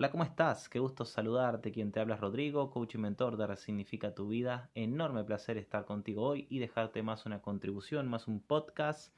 Hola, ¿cómo estás? Qué gusto saludarte. Quien te habla es Rodrigo, coach y mentor de Resignifica tu vida. Enorme placer estar contigo hoy y dejarte más una contribución, más un podcast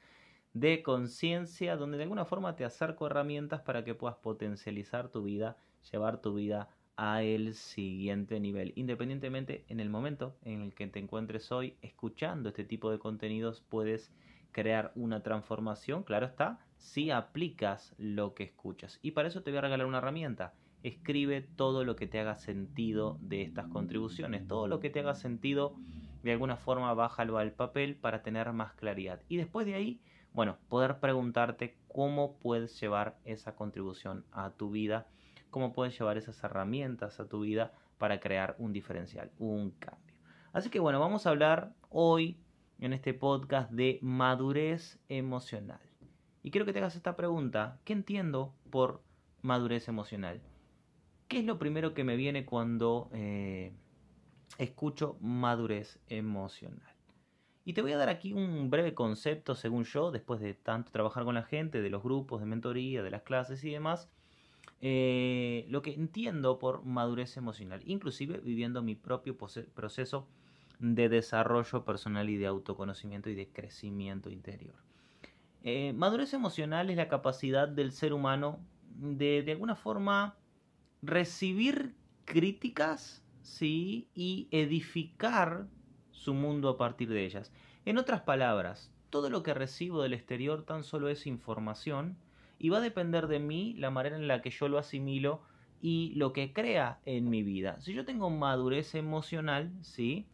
de conciencia donde de alguna forma te acerco herramientas para que puedas potencializar tu vida, llevar tu vida a el siguiente nivel. Independientemente en el momento en el que te encuentres hoy escuchando este tipo de contenidos, puedes crear una transformación, claro está, si aplicas lo que escuchas. Y para eso te voy a regalar una herramienta escribe todo lo que te haga sentido de estas contribuciones. Todo lo que te haga sentido, de alguna forma, bájalo al papel para tener más claridad. Y después de ahí, bueno, poder preguntarte cómo puedes llevar esa contribución a tu vida, cómo puedes llevar esas herramientas a tu vida para crear un diferencial, un cambio. Así que bueno, vamos a hablar hoy en este podcast de madurez emocional. Y quiero que te hagas esta pregunta, ¿qué entiendo por madurez emocional? ¿Qué es lo primero que me viene cuando eh, escucho madurez emocional? Y te voy a dar aquí un breve concepto, según yo, después de tanto trabajar con la gente, de los grupos de mentoría, de las clases y demás, eh, lo que entiendo por madurez emocional, inclusive viviendo mi propio proceso de desarrollo personal y de autoconocimiento y de crecimiento interior. Eh, madurez emocional es la capacidad del ser humano de de alguna forma recibir críticas, ¿sí? Y edificar su mundo a partir de ellas. En otras palabras, todo lo que recibo del exterior tan solo es información y va a depender de mí la manera en la que yo lo asimilo y lo que crea en mi vida. Si yo tengo madurez emocional, ¿sí?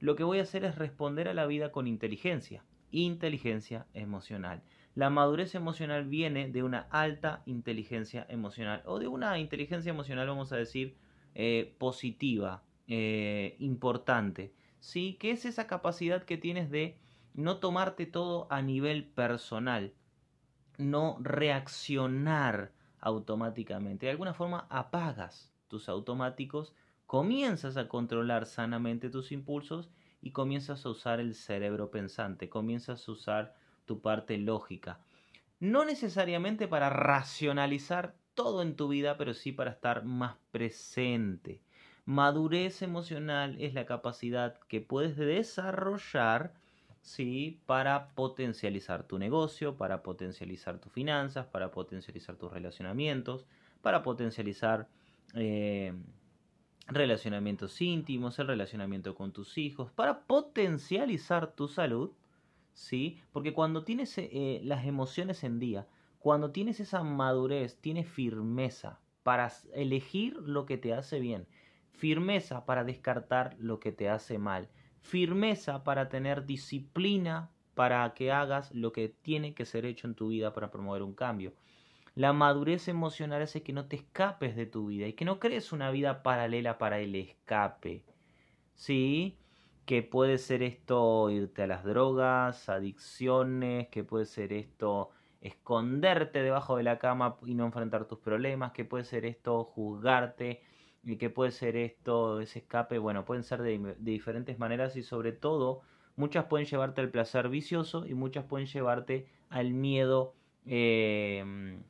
Lo que voy a hacer es responder a la vida con inteligencia, inteligencia emocional. La madurez emocional viene de una alta inteligencia emocional o de una inteligencia emocional, vamos a decir, eh, positiva, eh, importante. ¿sí? Que es esa capacidad que tienes de no tomarte todo a nivel personal, no reaccionar automáticamente. De alguna forma apagas tus automáticos, comienzas a controlar sanamente tus impulsos y comienzas a usar el cerebro pensante, comienzas a usar tu parte lógica. No necesariamente para racionalizar todo en tu vida, pero sí para estar más presente. Madurez emocional es la capacidad que puedes desarrollar ¿sí? para potencializar tu negocio, para potencializar tus finanzas, para potencializar tus relacionamientos, para potencializar eh, relacionamientos íntimos, el relacionamiento con tus hijos, para potencializar tu salud ¿sí? Porque cuando tienes eh, las emociones en día, cuando tienes esa madurez, tienes firmeza para elegir lo que te hace bien, firmeza para descartar lo que te hace mal, firmeza para tener disciplina para que hagas lo que tiene que ser hecho en tu vida para promover un cambio. La madurez emocional hace que no te escapes de tu vida y que no crees una vida paralela para el escape. ¿Sí? Que puede ser esto irte a las drogas, adicciones, que puede ser esto esconderte debajo de la cama y no enfrentar tus problemas, que puede ser esto juzgarte, y que puede ser esto ese escape, bueno, pueden ser de, diferentes maneras y sobre todo muchas pueden llevarte al placer vicioso y muchas pueden llevarte al miedo em,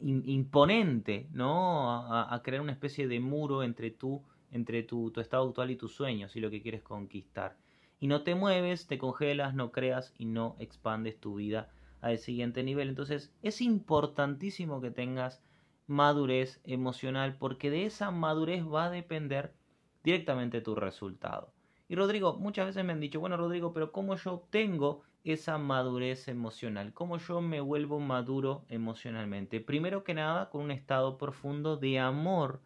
imponente, ¿no? A, a, crear una especie de muro entre tú entre tu, estado actual y tus sueños y lo que quieres conquistar. Y no te mueves, te congelas, no creas y no expandes tu vida al siguiente nivel. Entonces es importantísimo que tengas madurez emocional porque de esa madurez va a depender directamente tu resultado. Y Rodrigo, muchas veces me han dicho, bueno Rodrigo, pero ¿cómo yo obtengo esa madurez emocional? ¿Cómo yo me vuelvo maduro emocionalmente? Primero que nada, con un estado profundo de amor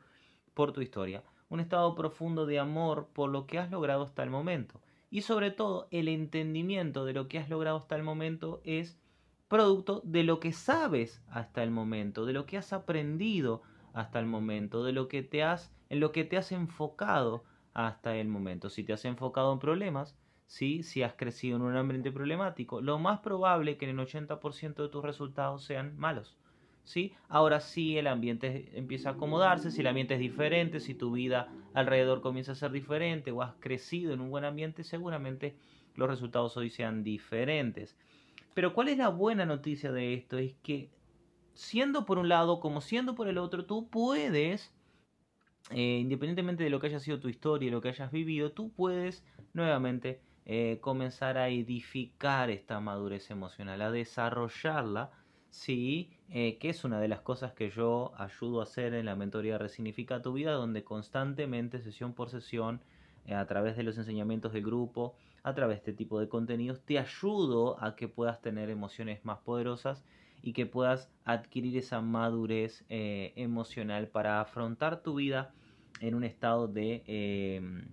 por tu historia un estado profundo de amor por lo que has logrado hasta el momento. Y sobre todo, el entendimiento de lo que has logrado hasta el momento es producto de lo que sabes hasta el momento, de lo que has aprendido hasta el momento, de lo que te has en lo que te has enfocado hasta el momento. Si te has enfocado en problemas, ¿sí? si has crecido en un ambiente problemático, lo más probable que en el 80% de tus resultados sean malos. ¿Sí? Ahora sí el ambiente empieza a acomodarse, si el ambiente es diferente, si tu vida alrededor comienza a ser diferente o has crecido en un buen ambiente, seguramente los resultados hoy sean diferentes. Pero ¿cuál es la buena noticia de esto? Es que siendo por un lado como siendo por el otro, tú puedes, eh, independientemente de lo que haya sido tu historia y lo que hayas vivido, tú puedes nuevamente eh, comenzar a edificar esta madurez emocional, a desarrollarla, sí, eh, que es una de las cosas que yo ayudo a hacer en la mentoría Resignifica tu vida, donde constantemente, sesión por sesión, a través de los enseñamientos del grupo, a través de este tipo de contenidos, te ayudo a que puedas tener emociones más poderosas y que puedas adquirir esa madurez eh, emocional para afrontar tu vida en un estado de, em,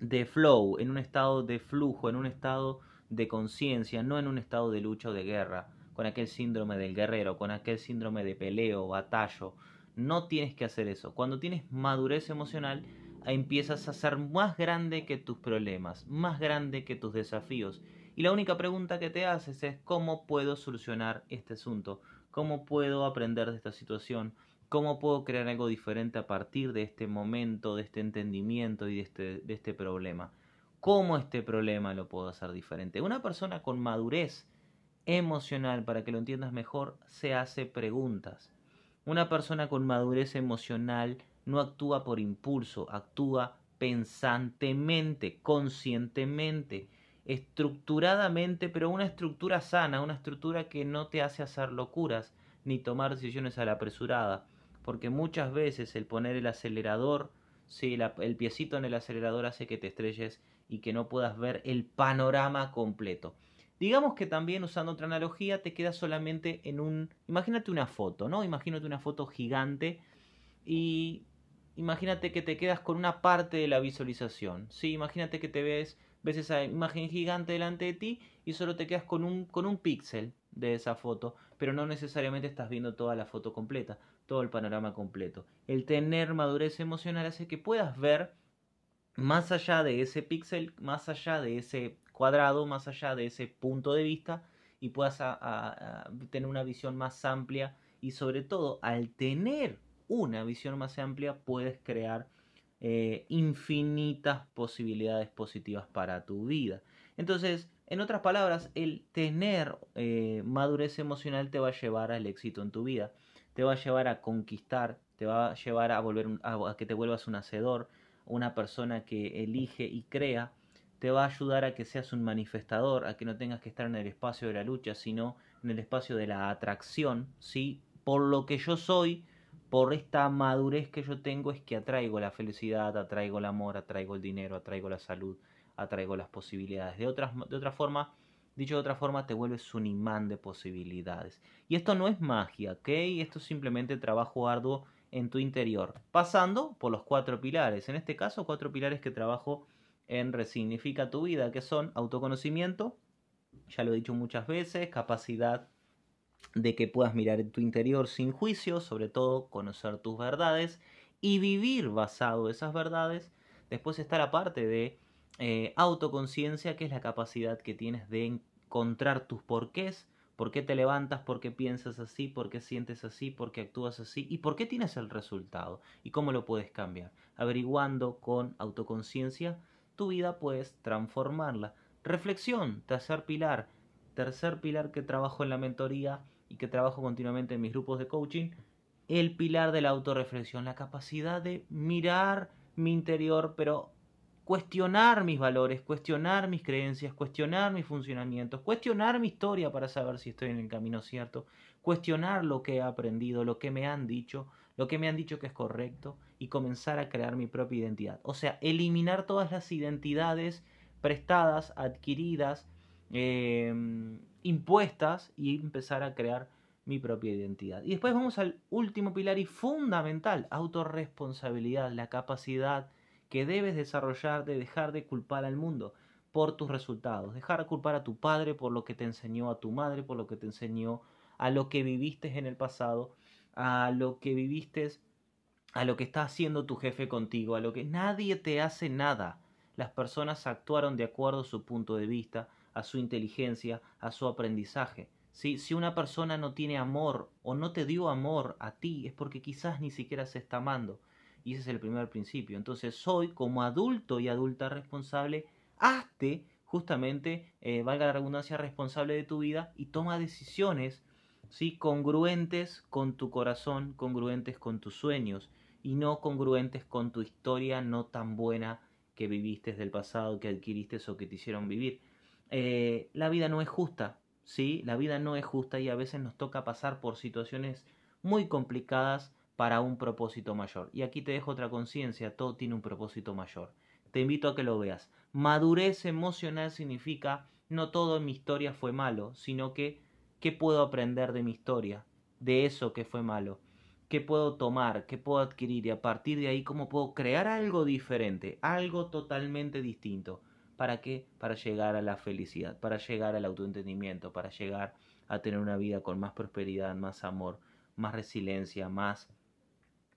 de flow, en un estado de flujo, en un estado de conciencia, no en un estado de lucha o de guerra, con aquel síndrome del guerrero, con aquel síndrome de peleo, batallo. No tienes que hacer eso. Cuando tienes madurez emocional, empiezas a ser más grande que tus problemas, más grande que tus desafíos y la única pregunta que te haces es cómo puedo solucionar este asunto, cómo puedo aprender de esta situación, cómo puedo crear algo diferente a partir de este momento, de este entendimiento y de este, de este problema. ¿Cómo este problema lo puedo hacer diferente? Una persona con madurez emocional, para que lo entiendas mejor, se hace preguntas. Una persona con madurez emocional no actúa por impulso, actúa pensantemente, conscientemente estructuradamente, pero una estructura sana, una estructura que no te hace hacer locuras ni tomar decisiones a la apresurada, porque muchas veces el poner el acelerador, sí, el piecito en el acelerador hace que te estrelles y que no puedas ver el panorama completo. Digamos que también usando otra analogía te quedas solamente en un... Imagínate una foto, ¿no? Imagínate una foto gigante y imagínate que te quedas con una parte de la visualización. Sí, imagínate que te ves ves esa imagen gigante delante de ti y solo te quedas con un, con un píxel de esa foto, pero no necesariamente estás viendo toda la foto completa, todo el panorama completo. El tener madurez emocional hace que puedas ver más allá de ese píxel, más allá de ese cuadrado, más allá de ese punto de vista y puedas tener una visión más amplia y sobre todo al tener una visión más amplia puedes crear eh, infinitas posibilidades positivas para tu vida. Entonces, en otras palabras, el tener eh, madurez emocional te va a llevar al éxito en tu vida, te va a llevar a conquistar, te va a llevar a volver a, que te vuelvas un hacedor, una persona que elige y crea, te va a ayudar a que seas un manifestador, a que no tengas que estar en el espacio de la lucha, sino en el espacio de la atracción, ¿sí? Por lo que yo soy, por esta madurez que yo tengo es que atraigo la felicidad, atraigo el amor, atraigo el dinero, atraigo la salud, atraigo las posibilidades. De, otra, de otra forma, dicho de otra forma, te vuelves un imán de posibilidades. Y esto no es magia, ¿ok? Esto es simplemente trabajo arduo en tu interior, pasando por los cuatro pilares. En este caso, cuatro pilares que trabajo en Resignifica tu vida, que son autoconocimiento, ya lo he dicho muchas veces, capacidad de que puedas mirar en tu interior sin juicio, sobre todo conocer tus verdades y vivir basado en esas verdades. Después está la parte de eh, autoconciencia, que es la capacidad que tienes de encontrar tus porqués, por qué te levantas, por qué piensas así, por qué sientes así, por qué actúas así y por qué tienes el resultado y cómo lo puedes cambiar. Averiguando con autoconciencia tu vida puedes transformarla. Reflexión, tercer pilar. Tercer pilar que trabajo en la mentoría y que trabajo continuamente en mis grupos de coaching, el pilar de la autorreflexión, la capacidad de mirar mi interior, pero cuestionar mis valores, cuestionar mis creencias, cuestionar mis funcionamientos, cuestionar mi historia para saber si estoy en el camino cierto, cuestionar lo que he aprendido, lo que me han dicho, lo que me han dicho que es correcto y comenzar a crear mi propia identidad. O sea, eliminar todas las identidades prestadas, adquiridas, Em, impuestas y empezar a crear mi propia identidad. Y después vamos al último pilar y fundamental, autorresponsabilidad, la capacidad que debes desarrollar de dejar de culpar al mundo por tus resultados, dejar de culpar a tu padre por lo que te enseñó, a tu madre por lo que te enseñó, a lo que viviste en el pasado, a lo que viviste, a lo que está haciendo tu jefe contigo, a lo que nadie te hace nada. Las personas actuaron de acuerdo a su punto de vista, a su inteligencia, a su aprendizaje. Si una persona no tiene amor o no te dio amor a ti, es porque quizás ni siquiera se está amando. Y ese es el primer principio. Entonces, soy como adulto y adulta responsable, hazte justamente, eh, valga la redundancia, responsable de tu vida y toma decisiones ¿sí? congruentes con tu corazón, congruentes con tus sueños y no congruentes con tu historia no tan buena que viviste del pasado, que adquiriste o que te hicieron vivir. Eh, la vida no es justa, ¿sí? La vida no es justa y a veces nos toca pasar por situaciones muy complicadas para un propósito mayor. Y aquí te dejo otra conciencia, todo tiene un propósito mayor. Te invito a que lo veas. Madurez emocional significa no todo en mi historia fue malo, sino que qué puedo aprender de mi historia, de eso que fue malo, qué puedo tomar, qué puedo adquirir y a partir de ahí cómo puedo crear algo diferente, algo totalmente distinto. ¿Para qué? Para llegar a la felicidad, para llegar al autoentendimiento, para llegar a tener una vida con más prosperidad, más amor, más resiliencia, más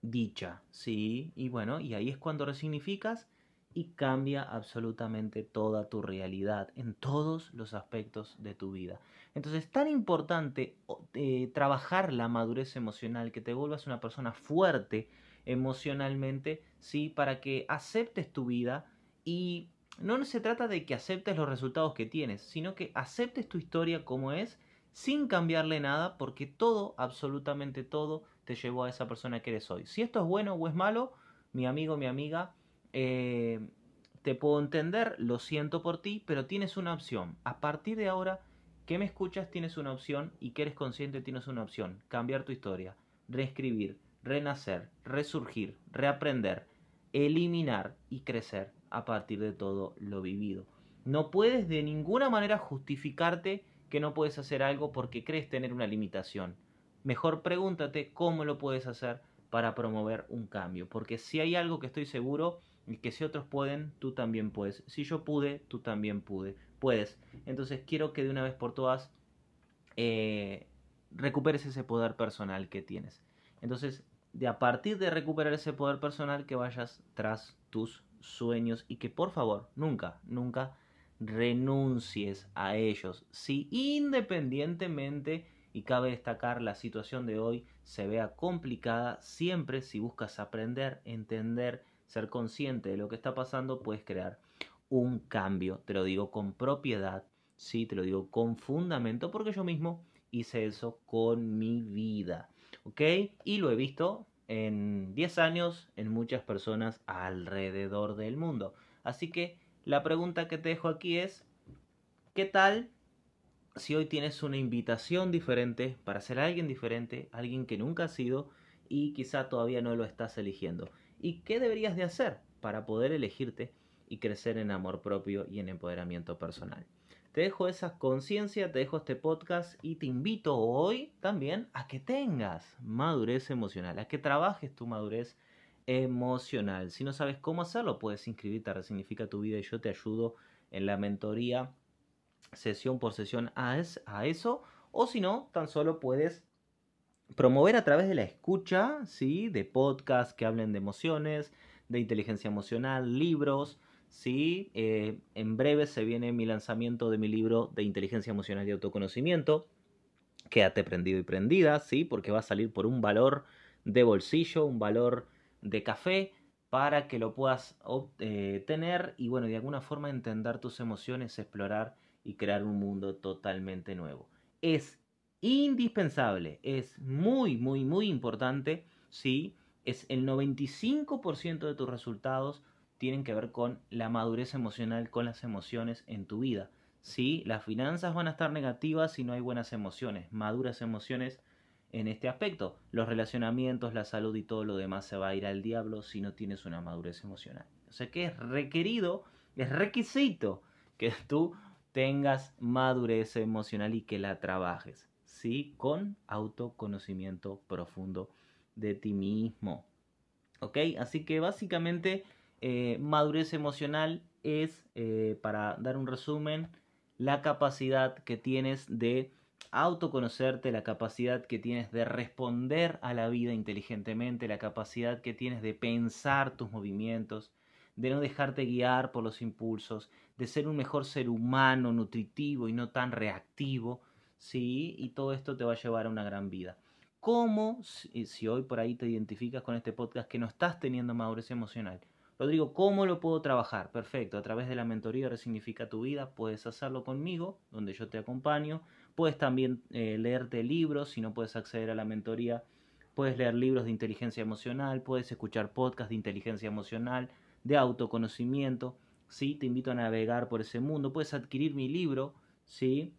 dicha, ¿sí? Y bueno, y ahí es cuando resignificas y cambia absolutamente toda tu realidad en todos los aspectos de tu vida. Entonces es tan importante eh, trabajar la madurez emocional, que te vuelvas una persona fuerte emocionalmente, ¿sí? Para que aceptes tu vida y no se trata de que aceptes los resultados que tienes, sino que aceptes tu historia como es, sin cambiarle nada, porque todo, absolutamente todo, te llevó a esa persona que eres hoy. Si esto es bueno o es malo, mi amigo, mi amiga, eh, te puedo entender, lo siento por ti, pero tienes una opción. A partir de ahora que me escuchas tienes una opción y que eres consciente tienes una opción. Cambiar tu historia, reescribir, renacer, resurgir, reaprender, eliminar y crecer a partir de todo lo vivido. No puedes de ninguna manera justificarte que no puedes hacer algo porque crees tener una limitación. Mejor pregúntate cómo lo puedes hacer para promover un cambio. Porque si hay algo que estoy seguro y que si otros pueden, tú también puedes. Si yo pude, tú también pude. Puedes. Entonces quiero que de una vez por todas eh, recuperes ese poder personal que tienes. Entonces, de a partir de recuperar ese poder personal, que vayas tras tus sueños y que por favor, nunca, nunca renuncies a ellos. Si independientemente, y cabe destacar la situación de hoy, se vea complicada, siempre si buscas aprender, entender, ser consciente de lo que está pasando, puedes crear un cambio. Te lo digo con propiedad, sí, te lo digo con fundamento, porque yo mismo hice eso con mi vida. ¿Ok? Y lo he visto en 10 años en muchas personas alrededor del mundo. Así que la pregunta que te dejo aquí es, ¿qué tal si hoy tienes una invitación diferente para ser alguien diferente, alguien que nunca has sido y quizá todavía no lo estás eligiendo? y qué deberías de hacer para poder elegirte y crecer en amor propio y en empoderamiento personal. Te dejo esa conciencia, te dejo este podcast y te invito hoy también a que tengas madurez emocional, a que trabajes tu madurez emocional. Si no sabes cómo hacerlo, puedes inscribirte a Resignifica tu vida y yo te ayudo en la mentoría sesión por sesión a, eso. O si no, tan solo puedes promover a través de la escucha, ¿sí? De podcasts que hablen de emociones, de inteligencia emocional, libros, ¿sí? Eh, en breve se viene mi lanzamiento de mi libro de inteligencia emocional y autoconocimiento. Quédate prendido y prendida, ¿sí? Porque va a salir por un valor de bolsillo, un valor de café, para que lo puedas eh, tener y bueno, de alguna forma entender tus emociones, explorar y crear un mundo totalmente nuevo. Es indispensable, es muy, muy, muy importante, ¿sí? Es el 95% de tus resultados tienen que ver con la madurez emocional, con las emociones en tu vida. ¿sí? Las finanzas van a estar negativas si no hay buenas emociones, maduras emociones en este aspecto. Los relacionamientos, la salud y todo lo demás se va a ir al diablo si no tienes una madurez emocional. O sea que es requerido, es requisito que tú tengas madurez emocional y que la trabajes. ¿sí? Con autoconocimiento profundo de ti mismo. ¿Ok? Así que básicamente eh, madurez emocional es, eh, para dar un resumen, la capacidad que tienes de autoconocerte, la capacidad que tienes de responder a la vida inteligentemente, la capacidad que tienes de pensar tus movimientos, de no dejarte guiar por los impulsos, de ser un mejor ser humano, nutritivo y no tan reactivo, ¿sí? Y todo esto te va a llevar a una gran vida. ¿Cómo, si, hoy por ahí te identificas con este podcast, que no estás teniendo madurez emocional? Rodrigo, ¿cómo lo puedo trabajar? Perfecto, a través de la mentoría Resignifica tu vida puedes hacerlo conmigo, donde yo te acompaño. Puedes también eh, leerte libros, si no puedes acceder a la mentoría, puedes leer libros de inteligencia emocional, puedes escuchar podcasts de inteligencia emocional, de autoconocimiento, ¿sí? Te invito a navegar por ese mundo, puedes adquirir mi libro, ¿sí?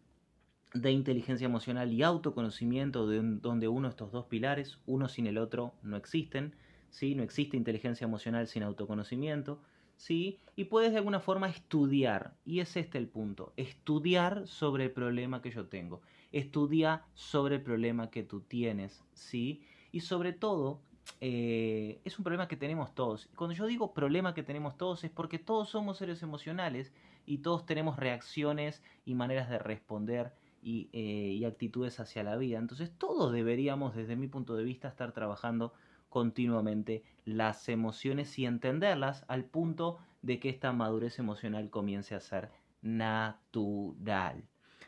de inteligencia emocional y autoconocimiento, de, donde uno de estos dos pilares, uno sin el otro, no existen, ¿sí? No existe inteligencia emocional sin autoconocimiento, ¿sí? Y puedes de alguna forma estudiar, y es este el punto, estudiar sobre el problema que yo tengo, estudia sobre el problema que tú tienes, ¿sí? Y sobre todo, eh, es un problema que tenemos todos. Cuando yo digo problema que tenemos todos es porque todos somos seres emocionales y todos tenemos reacciones y maneras de responder eh, y, actitudes hacia la vida. Entonces todos deberíamos, desde mi punto de vista, estar trabajando continuamente las emociones y entenderlas al punto de que esta madurez emocional comience a ser natural.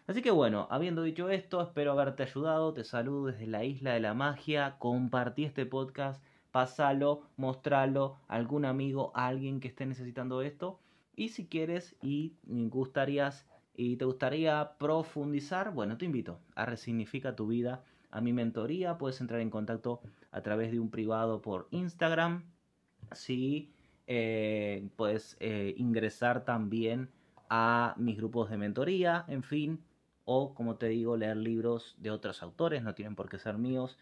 Así que bueno, habiendo dicho esto, espero haberte ayudado, te saludo desde la isla de la magia, compartí este podcast, pasalo, mostralo a algún amigo, a alguien que esté necesitando esto. Y si quieres y gustarías y te gustaría profundizar, bueno, te invito a Resignifica tu vida, a mi mentoría. Puedes entrar en contacto a través de un privado por Instagram. Sí, eh, puedes eh, ingresar también a mis grupos de mentoría, en fin, o como te digo, leer libros de otros autores, no tienen por qué ser míos,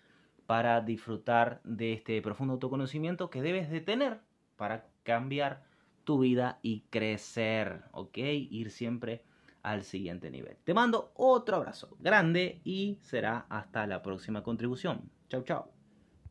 para disfrutar de este profundo autoconocimiento que debes de tener para cambiar tu vida y crecer, ¿ok? Ir siempre al siguiente nivel. Te mando otro abrazo grande y será hasta la próxima contribución. Chau, chau.